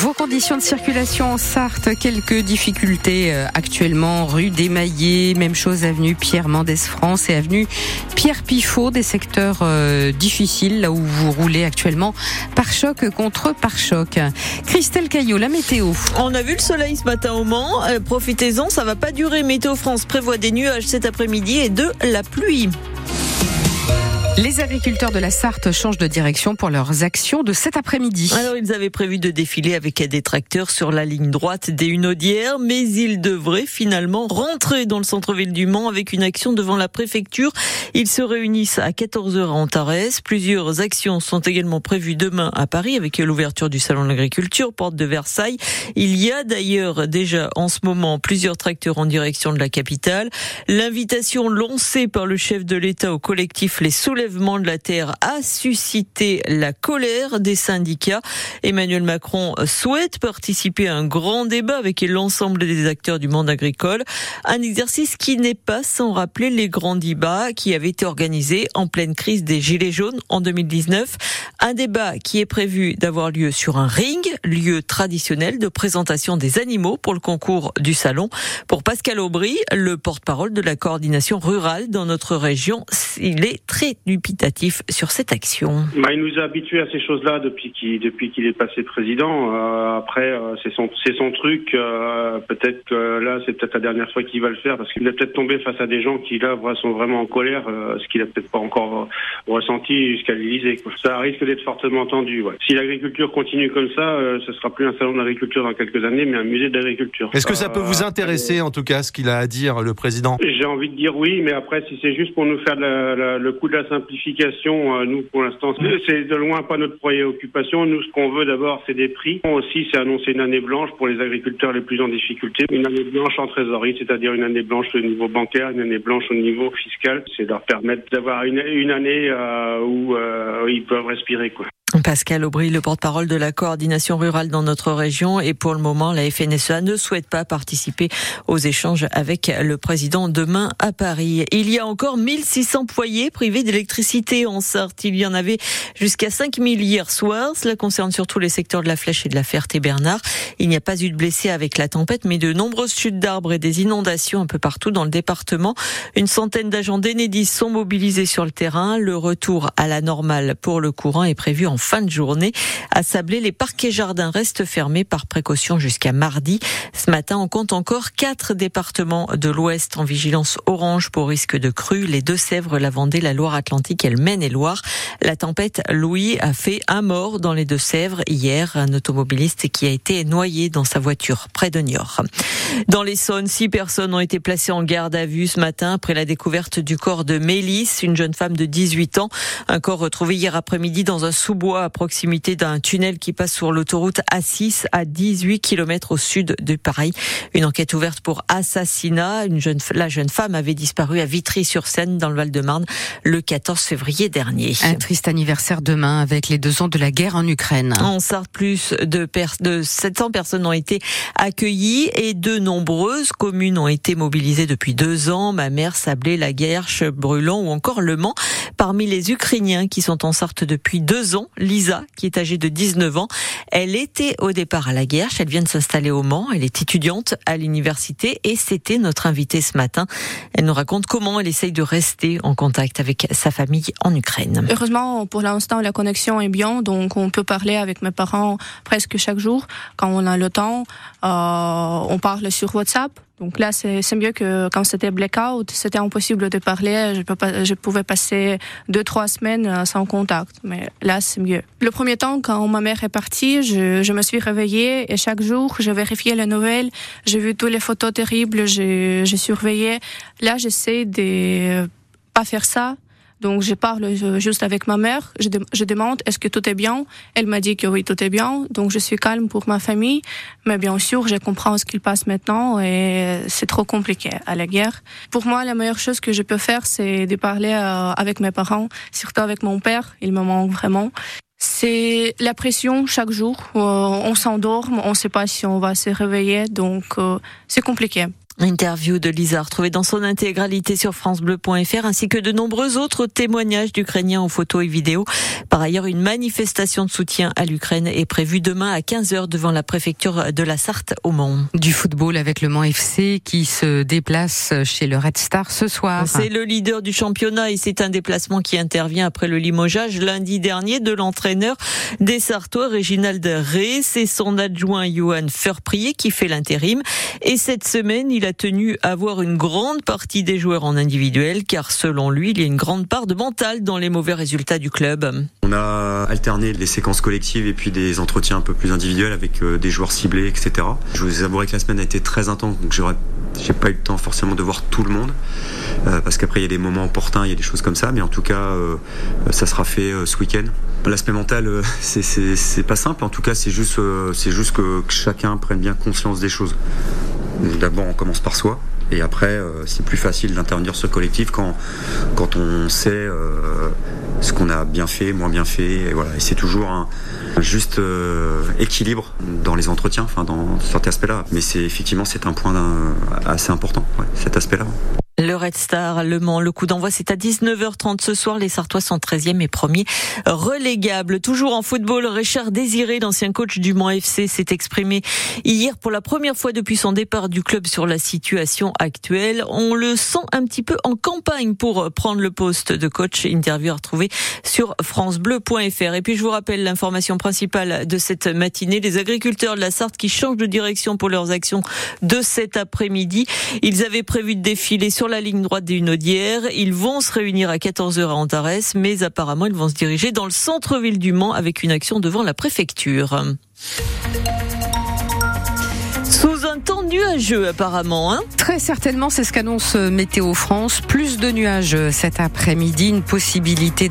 Vos conditions de circulation en Sarthe, quelques difficultés euh, actuellement, rue des Maillets, même chose avenue Pierre Mendès France et avenue Pierre Pifot, des secteurs euh, difficiles là où vous roulez actuellement par choc contre par choc. Christelle Caillot, la météo. On a vu le soleil ce matin au Mans, euh, profitez-en, ça va pas durer. Météo France prévoit des nuages cet après-midi et de la pluie. Les agriculteurs de la Sarthe changent de direction pour leurs actions de cet après-midi. Alors, ils avaient prévu de défiler avec des tracteurs sur la ligne droite des Hunaudières, mais ils devraient finalement rentrer dans le centre-ville du Mans avec une action devant la préfecture. Ils se réunissent à 14h à Antares. Plusieurs actions sont également prévues demain à Paris avec l'ouverture du Salon de l'Agriculture, porte de Versailles. Il y a d'ailleurs déjà en ce moment plusieurs tracteurs en direction de la capitale. L'invitation lancée par le chef de l'État au collectif Les Soulèvements de la terre a suscité la colère des syndicats. Emmanuel Macron souhaite participer à un grand débat avec l'ensemble des acteurs du monde agricole. Un exercice qui n'est pas sans rappeler les grands débats qui avaient été organisés en pleine crise des Gilets jaunes en 2019. Un débat qui est prévu d'avoir lieu sur un ring, lieu traditionnel de présentation des animaux pour le concours du salon. Pour Pascal Aubry, le porte-parole de la coordination rurale dans notre région, il est très dubitatif sur cette action. Bah, il nous a habitués à ces choses-là depuis qu'il depuis qu'il est passé président. Euh, après, euh, c'est son c'est son truc. Euh, peut-être que là, c'est peut-être la dernière fois qu'il va le faire parce qu'il est peut-être tombé face à des gens qui là sont vraiment en colère, ce qu'il a peut-être pas encore ressenti jusqu'à l'Élysée. Ça risque d'être fortement tendu. Ouais. Si l'agriculture continue comme ça, ce sera plus un salon d'agriculture dans quelques années, mais un musée d'agriculture. Est-ce que ça peut vous intéresser, en tout cas, ce qu'il a à dire, le président? J'ai envie de dire oui, mais après, si c'est juste pour nous faire le coup de la simplification, euh, nous, pour l'instant, c'est de loin pas notre préoccupation. Nous, ce qu'on veut d'abord, c'est des prix. Aussi, c'est annoncer une année blanche pour les agriculteurs les plus en difficulté. Une année blanche en trésorerie, c'est-à-dire une année blanche au niveau bancaire, une année blanche au niveau fiscal. C'est leur permettre d'avoir une, année euh, où euh, ils peuvent respirer, quoi. Pascal Aubry, le porte-parole de la coordination rurale dans notre région. Et pour le moment, la FNSEA ne souhaite pas participer aux échanges avec le président demain à Paris. Il y a encore 1600 foyers privés d'électricité en Sarthe. Il y en avait jusqu'à 5000 hier soir. Cela concerne surtout les secteurs de la Flèche et de la Ferté-Bernard. Il n'y a pas eu de blessés avec la tempête, mais de nombreuses chutes d'arbres et des inondations un peu partout dans le département. Une centaine d'agents d'Enedis sont mobilisés sur le terrain. Le retour à la normale pour le courant est prévu en fin de journée. À Sablé, les parquets jardins restent fermés par précaution jusqu'à mardi. Ce matin, on compte encore quatre départements de l'Ouest en vigilance orange pour risque de crue. Les Deux-Sèvres, la Vendée, la Loire-Atlantique et le Maine-et-Loire. La tempête Louis a fait un mort dans les Deux-Sèvres hier. Un automobiliste qui a été noyé dans sa voiture près de Niort. Dans l'Essonne, six personnes ont été placées en garde à vue ce matin après la découverte du corps de Mélisse, une jeune femme de 18 ans. Un corps retrouvé hier après-midi dans un sous-bois à proximité d'un tunnel qui passe sur l'autoroute A6 à 18 km au sud de Paris. Une enquête ouverte pour assassinat. Une jeune, la jeune femme avait disparu à Vitry-sur-Seine dans le Val-de-Marne le 14 février dernier. Un triste anniversaire demain avec les deux ans de la guerre en Ukraine. En Sarthe, plus de, de 700 personnes ont été accueillies et de nombreuses communes ont été mobilisées depuis deux ans. Ma mère, Sablé, La Guerche, Brûlon ou encore Le Mans. Parmi les Ukrainiens qui sont en Sarthe depuis deux ans, Lisa, qui est âgée de 19 ans. Elle était au départ à la guerre. Elle vient de s'installer au Mans. Elle est étudiante à l'université et c'était notre invitée ce matin. Elle nous raconte comment elle essaye de rester en contact avec sa famille en Ukraine. Heureusement, pour l'instant, la connexion est bien, donc on peut parler avec mes parents presque chaque jour quand on a le temps. Euh, on parle sur WhatsApp. Donc là, c'est mieux que quand c'était blackout, c'était impossible de parler. Je, peux pas, je pouvais passer deux, trois semaines euh, sans contact. Mais là, c'est mieux. Le premier temps, quand ma mère est partie, je, je me suis réveillée et chaque jour, je vérifiais les nouvelles. J'ai vu toutes les photos terribles, j'ai surveillé. Là, j'essaie de pas faire ça donc je parle juste avec ma mère, je, je demande est-ce que tout est bien? Elle m'a dit que oui, tout est bien. Donc je suis calme pour ma famille, mais bien sûr, je comprends ce qu'il passe maintenant et c'est trop compliqué à la guerre. Pour moi, la meilleure chose que je peux faire, c'est de parler euh, avec mes parents, surtout avec mon père. Il me manque vraiment. C'est la pression chaque jour. Euh, on s'endort, on ne sait pas si on va se réveiller, donc euh, c'est compliqué. Interview de Lisa retrouvée dans son intégralité sur francebleu.fr ainsi que de nombreux autres témoignages d'Ukrainiens en photos et vidéos. Par ailleurs, une manifestation de soutien à l'Ukraine est prévue demain à 15h devant la préfecture de la Sarthe au Mans. Du football avec le Mans FC qui se déplace chez le Red Star ce soir. C'est le leader du championnat et c'est un déplacement qui intervient après le limogeage lundi dernier de l'entraîneur des Sartois, Réginald Ré. C'est son adjoint Johan Ferprier qui fait l'intérim et cette semaine, il a tenu à voir une grande partie des joueurs en individuel, car selon lui, il y a une grande part de mental dans les mauvais résultats du club. On a alterné les séquences collectives et puis des entretiens un peu plus individuels avec euh, des joueurs ciblés, etc. Je vous avouerai que la semaine a été très intense, donc j'ai pas eu le temps forcément de voir tout le monde euh, parce qu'après il y a des moments opportuns, il y a des choses comme ça, mais en tout cas euh, ça sera fait ce week-end. L'aspect mental, c'est pas simple. En tout cas, c'est juste, que chacun prenne bien conscience des choses. D'abord, on commence par soi. Et après, euh, c'est plus facile d'intervenir sur le collectif quand, quand on sait euh, ce qu'on a bien fait, moins bien fait. Et, voilà. et c'est toujours un, juste euh, équilibre dans les entretiens, enfin dans cet aspect-là. Mais c'est effectivement c'est un point assez important, cet aspect-là. Le Red Star, Le Mans, le coup d'envoi, c'est à 19h30 ce soir. Les Sartois sont 13e et premier relégable. Toujours en football, Richard Désiré, l'ancien coach du Mans FC, s'est exprimé hier pour la première fois depuis son départ du club sur la situation actuelle. On le sent un petit peu en campagne pour prendre le poste de coach. Interview à retrouver sur francebleu.fr. Et puis je vous rappelle l'information principale de cette matinée. Les agriculteurs de la Sarthe qui changent de direction pour leurs actions de cet après-midi. Ils avaient prévu de défiler sur la ligne droite des Hunaudières. Ils vont se réunir à 14h à Antares, mais apparemment ils vont se diriger dans le centre-ville du Mans avec une action devant la préfecture. Sous un temps nuageux apparemment. Hein Très certainement, c'est ce qu'annonce Météo France. Plus de nuages cet après-midi, une possibilité